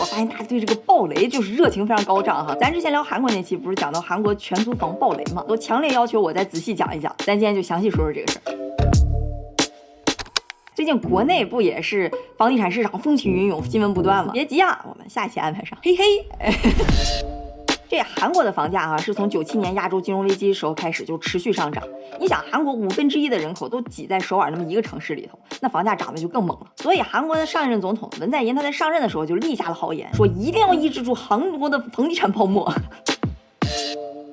我发现大家对这个暴雷就是热情非常高涨哈。咱之前聊韩国那期不是讲到韩国全租房暴雷吗？都强烈要求我再仔细讲一讲。咱今天就详细说说这个事儿。最近国内不也是房地产市场风起云涌，新闻不断吗？别急啊，我们下期安排上。嘿嘿。这韩国的房价啊，是从九七年亚洲金融危机时候开始就持续上涨。你想，韩国五分之一的人口都挤在首尔那么一个城市里头，那房价涨得就更猛了。所以韩国的上一任总统文在寅他在上任的时候就立下了豪言，说一定要抑制住韩国的房地产泡沫。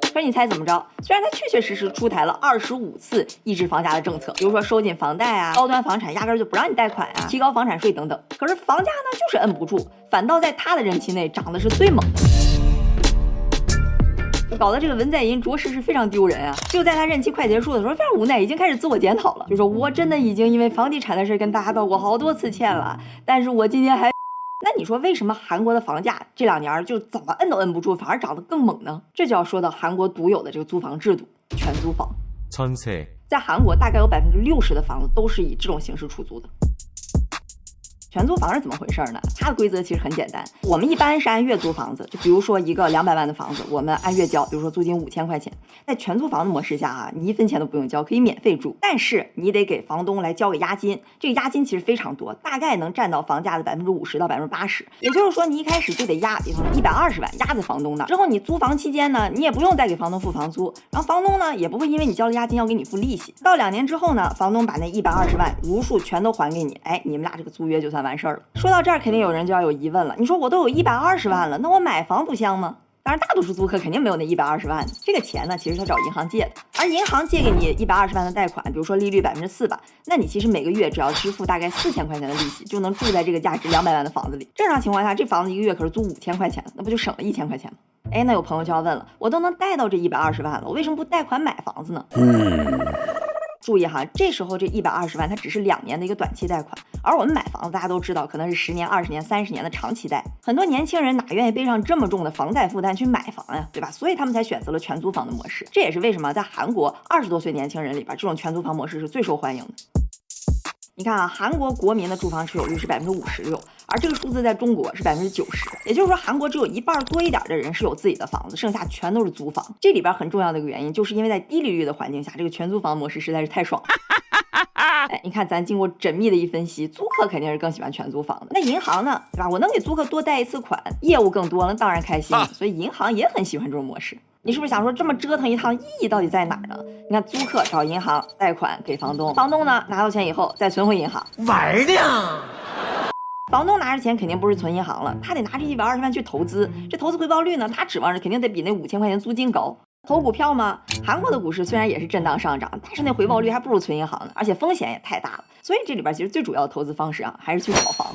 可是你猜怎么着？虽然他确确实实出台了二十五次抑制房价的政策，比如说收紧房贷啊，高端房产压根就不让你贷款啊，提高房产税等等。可是房价呢，就是摁不住，反倒在他的任期内涨的是最猛的。搞得这个文在寅着实是非常丢人啊！就在他任期快结束的时候，非常无奈，已经开始自我检讨了，就说我真的已经因为房地产的事跟大家道过好多次歉了，但是我今天还…… 那你说为什么韩国的房价这两年就怎么摁都摁不住，反而涨得更猛呢？这就要说到韩国独有的这个租房制度——全租房。在韩国，大概有百分之六十的房子都是以这种形式出租的。全租房是怎么回事呢？它的规则其实很简单，我们一般是按月租房子，就比如说一个两百万的房子，我们按月交，比如说租金五千块钱。在全租房的模式下啊，你一分钱都不用交，可以免费住，但是你得给房东来交个押金，这个押金其实非常多，大概能占到房价的百分之五十到百分之八十。也就是说，你一开始就得押，比方说一百二十万压在房东那，之后你租房期间呢，你也不用再给房东付房租，然后房东呢也不会因为你交了押金要给你付利息。到两年之后呢，房东把那一百二十万如数全都还给你，哎，你们俩这个租约就算。完事儿了。说到这儿，肯定有人就要有疑问了。你说我都有一百二十万了，那我买房不香吗？当然，大多数租客肯定没有那一百二十万。这个钱呢，其实他找银行借的。而银行借给你一百二十万的贷款，比如说利率百分之四吧，那你其实每个月只要支付大概四千块钱的利息，就能住在这个价值两百万的房子里。正常情况下，这房子一个月可是租五千块钱，那不就省了一千块钱吗？哎，那有朋友就要问了，我都能贷到这一百二十万了，我为什么不贷款买房子呢？嗯注意哈，这时候这一百二十万它只是两年的一个短期贷款，而我们买房子大家都知道，可能是十年、二十年、三十年的长期贷。很多年轻人哪愿意背上这么重的房贷负担去买房呀，对吧？所以他们才选择了全租房的模式。这也是为什么在韩国二十多岁年轻人里边，这种全租房模式是最受欢迎的。你看啊，韩国国民的住房持有率是百分之五十六，而这个数字在中国是百分之九十，也就是说，韩国只有一半多一点的人是有自己的房子，剩下全都是租房。这里边很重要的一个原因，就是因为在低利率的环境下，这个全租房模式实在是太爽了。哎，你看，咱经过缜密的一分析，租客肯定是更喜欢全租房的。那银行呢，对吧？我能给租客多贷一次款，业务更多了，当然开心。所以银行也很喜欢这种模式。你是不是想说这么折腾一趟意义到底在哪儿呢？你看，租客找银行贷款给房东，房东呢拿到钱以后再存回银行玩呢。房东拿着钱肯定不是存银行了，他得拿着一百二十万去投资。这投资回报率呢，他指望着肯定得比那五千块钱租金高。投股票吗？韩国的股市虽然也是震荡上涨，但是那回报率还不如存银行呢，而且风险也太大了。所以这里边其实最主要的投资方式啊，还是去炒房。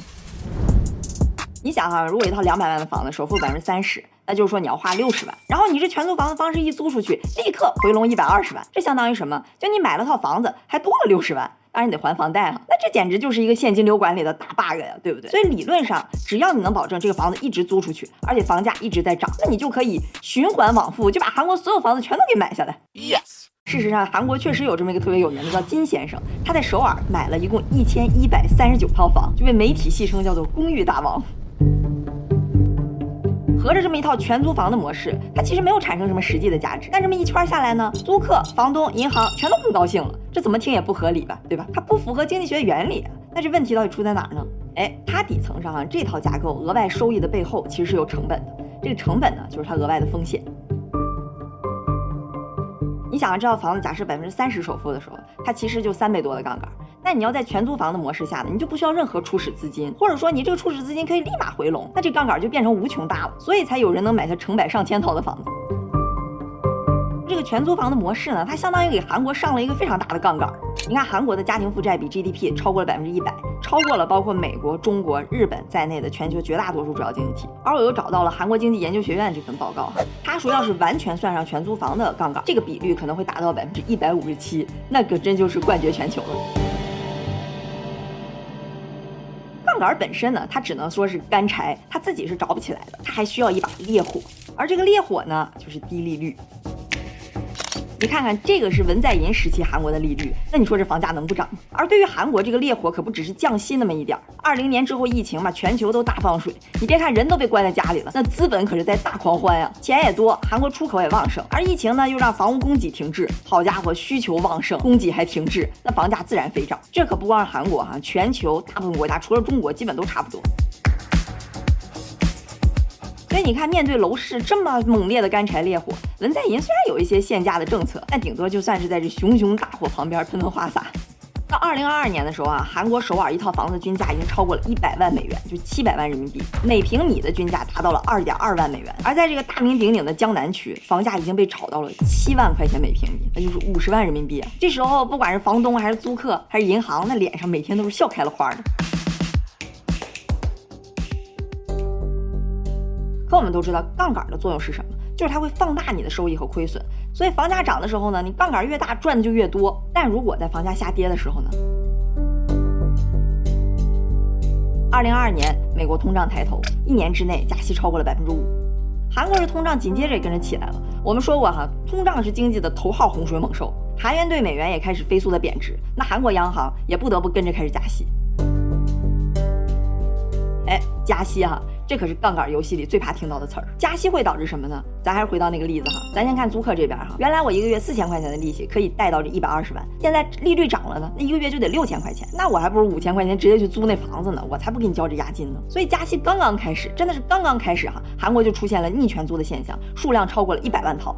你想哈，如果一套两百万的房子，首付百分之三十，那就是说你要花六十万，然后你这全租房的方式一租出去，立刻回笼一百二十万，这相当于什么？就你买了套房子，还多了六十万，当然你得还房贷哈。那这简直就是一个现金流管理的大 bug 呀，对不对？所以理论上，只要你能保证这个房子一直租出去，而且房价一直在涨，那你就可以循环往复，就把韩国所有房子全都给买下来。Yes。事实上，韩国确实有这么一个特别有名的叫金先生，他在首尔买了一共一千一百三十九套房，就被媒体戏称叫做公寓大王。合着这么一套全租房的模式，它其实没有产生什么实际的价值，但这么一圈下来呢，租客、房东、银行全都不高兴了，这怎么听也不合理吧，对吧？它不符合经济学原理。那这问题到底出在哪儿呢？哎，它底层上啊，这套架构额外收益的背后其实是有成本的，这个成本呢，就是它额外的风险。你想啊，这套房子假设百分之三十首付的时候，它其实就三倍多的杠杆。那你要在全租房的模式下呢，你就不需要任何初始资金，或者说你这个初始资金可以立马回笼，那这杠杆就变成无穷大了，所以才有人能买下成百上千套的房子。这个全租房的模式呢，它相当于给韩国上了一个非常大的杠杆。你看，韩国的家庭负债比 GDP 超过了百分之一百，超过了包括美国、中国、日本在内的全球绝大多数主要经济体。而我又找到了韩国经济研究学院这份报告，他说要是完全算上全租房的杠杆，这个比率可能会达到百分之一百五十七，那可真就是冠绝全球了。杠杆本身呢，它只能说是干柴，它自己是着不起来的，它还需要一把烈火，而这个烈火呢，就是低利率。你看看这个是文在寅时期韩国的利率，那你说这房价能不涨吗？而对于韩国这个烈火，可不只是降息那么一点儿。二零年之后疫情嘛，全球都大放水，你别看人都被关在家里了，那资本可是在大狂欢呀，钱也多，韩国出口也旺盛，而疫情呢又让房屋供给停滞，好家伙，需求旺盛，供给还停滞，那房价自然飞涨。这可不光是韩国哈，全球大部分国家除了中国，基本都差不多。所以你看，面对楼市这么猛烈的干柴烈火，文在寅虽然有一些限价的政策，但顶多就算是在这熊熊大火旁边喷喷花洒。到二零二二年的时候啊，韩国首尔一套房子均价已经超过了一百万美元，就七百万人民币，每平米的均价达到了二点二万美元。而在这个大名鼎鼎的江南区，房价已经被炒到了七万块钱每平米，那就是五十万人民币啊。这时候，不管是房东还是租客还是银行，那脸上每天都是笑开了花的。可我们都知道，杠杆的作用是什么？就是它会放大你的收益和亏损。所以房价涨的时候呢，你杠杆越大，赚的就越多。但如果在房价下跌的时候呢？二零二二年，美国通胀抬头，一年之内加息超过了百分之五。韩国的通胀紧接着也跟着起来了。我们说过哈，通胀是经济的头号洪水猛兽，韩元对美元也开始飞速的贬值，那韩国央行也不得不跟着开始加息。哎，加息哈。这可是杠杆游戏里最怕听到的词儿。加息会导致什么呢？咱还是回到那个例子哈，咱先看租客这边哈。原来我一个月四千块钱的利息可以贷到这一百二十万，现在利率涨了呢，那一个月就得六千块钱，那我还不如五千块钱直接去租那房子呢，我才不给你交这押金呢。所以加息刚刚开始，真的是刚刚开始哈，韩国就出现了逆权租的现象，数量超过了一百万套。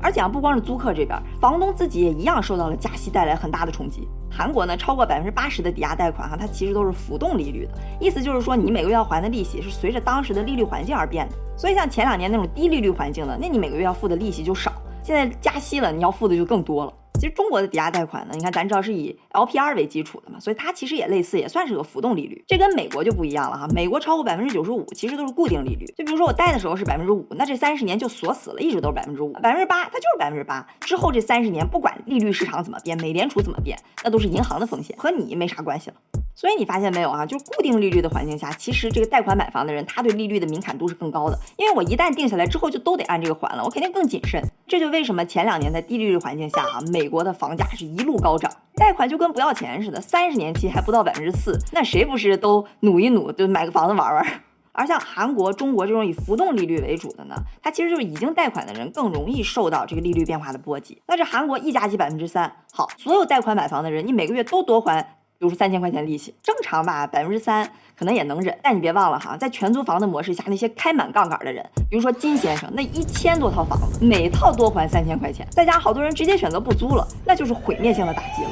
而且啊，不光是租客这边，房东自己也一样受到了加息带来很大的冲击。韩国呢，超过百分之八十的抵押贷款哈，它其实都是浮动利率的，意思就是说你每个月要还的利息是随着当时的利率环境而变的。所以像前两年那种低利率环境的，那你每个月要付的利息就少，现在加息了，你要付的就更多了。其实中国的抵押贷款呢，你看咱知道是以 LPR 为基础的嘛，所以它其实也类似，也算是个浮动利率。这跟美国就不一样了哈，美国超过百分之九十五其实都是固定利率。就比如说我贷的时候是百分之五，那这三十年就锁死了，一直都是百分之五，百分之八它就是百分之八。之后这三十年不管利率市场怎么变，美联储怎么变，那都是银行的风险，和你没啥关系了。所以你发现没有啊？就是固定利率的环境下，其实这个贷款买房的人，他对利率的敏感度是更高的。因为我一旦定下来之后，就都得按这个还了，我肯定更谨慎。这就为什么前两年在低利率环境下啊，美国的房价是一路高涨，贷款就跟不要钱似的，三十年期还不到百分之四，那谁不是都努一努就买个房子玩玩？而像韩国、中国这种以浮动利率为主的呢，它其实就是已经贷款的人更容易受到这个利率变化的波及。那这韩国一加息百分之三，好，所有贷款买房的人，你每个月都多还。比如说三千块钱利息，正常吧，百分之三可能也能忍。但你别忘了哈，在全租房的模式下，那些开满杠杆的人，比如说金先生，那一千多套房子，每套多还三千块钱，再加好多人直接选择不租了，那就是毁灭性的打击了。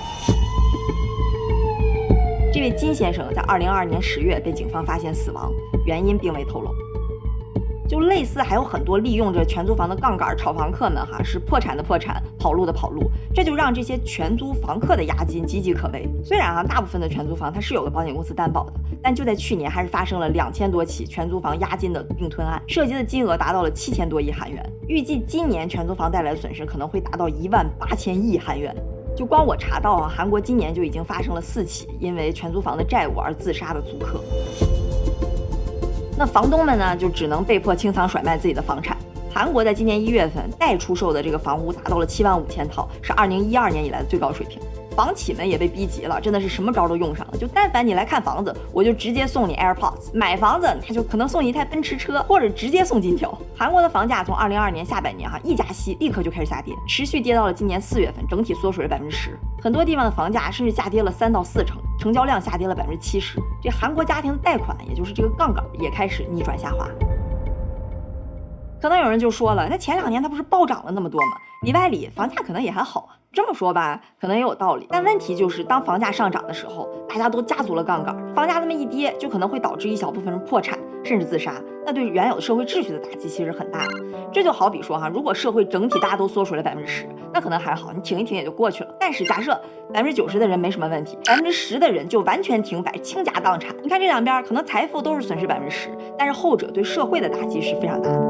这位金先生在二零二二年十月被警方发现死亡，原因并未透露。就类似还有很多利用着全租房的杠杆炒房客们哈，是破产的破产，跑路的跑路，这就让这些全租房客的押金岌岌可危。虽然啊，大部分的全租房它是有个保险公司担保的，但就在去年还是发生了两千多起全租房押金的并吞案，涉及的金额达到了七千多亿韩元。预计今年全租房带来的损失可能会达到一万八千亿韩元。就光我查到啊，韩国今年就已经发生了四起因为全租房的债务而自杀的租客。那房东们呢，就只能被迫清仓甩卖自己的房产。韩国在今年一月份待出售的这个房屋达到了七万五千套，是二零一二年以来的最高水平。房企们也被逼急了，真的是什么招都用上了。就但凡你来看房子，我就直接送你 AirPods；买房子，他就可能送你一台奔驰车，或者直接送金条。韩国的房价从二零二二年下半年哈一加息，立刻就开始下跌，持续跌到了今年四月份，整体缩水了百分之十。很多地方的房价甚至下跌了三到四成，成交量下跌了百分之七十。这韩国家庭的贷款，也就是这个杠杆，也开始逆转下滑。可能有人就说了，那前两年它不是暴涨了那么多吗？里外里房价可能也还好啊。这么说吧，可能也有道理。但问题就是，当房价上涨的时候，大家都加足了杠杆，房价那么一跌，就可能会导致一小部分人破产甚至自杀。那对原有的社会秩序的打击其实很大。这就好比说哈，如果社会整体大家都缩水了百分之十，那可能还好，你挺一挺也就过去了。但是假设百分之九十的人没什么问题，百分之十的人就完全停摆，倾家荡产。你看这两边可能财富都是损失百分之十，但是后者对社会的打击是非常大的。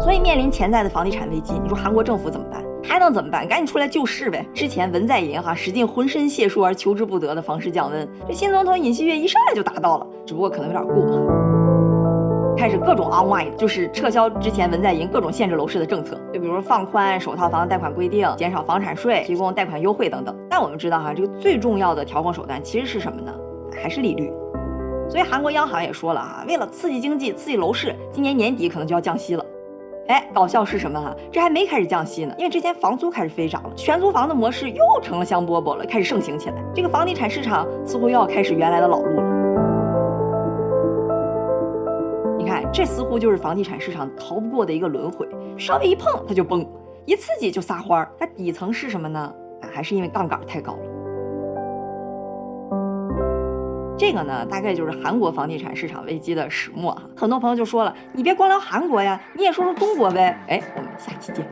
所以面临潜在的房地产危机，你说韩国政府怎么办？还能怎么办？赶紧出来救市呗！之前文在寅哈使尽浑身解数而求之不得的房市降温，这新总统尹锡悦一上来就达到了，只不过可能有点过。开始各种 unwind，就是撤销之前文在寅各种限制楼市的政策，就比如放宽首套房贷款规定、减少房产税、提供贷款优惠等等。但我们知道哈，这个最重要的调控手段其实是什么呢？还是利率。所以韩国央行也说了哈，为了刺激经济、刺激楼市，今年年底可能就要降息了。哎，搞笑是什么哈？这还没开始降息呢，因为之前房租开始飞涨了，全租房的模式又成了香饽饽了，开始盛行起来。这个房地产市场似乎又要开始原来的老路了。这似乎就是房地产市场逃不过的一个轮回，稍微一碰它就崩，一刺激就撒欢儿。它底层是什么呢？啊，还是因为杠杆太高了。这个呢，大概就是韩国房地产市场危机的始末哈。很多朋友就说了，你别光聊韩国呀，你也说说中国呗。哎，我们下期见。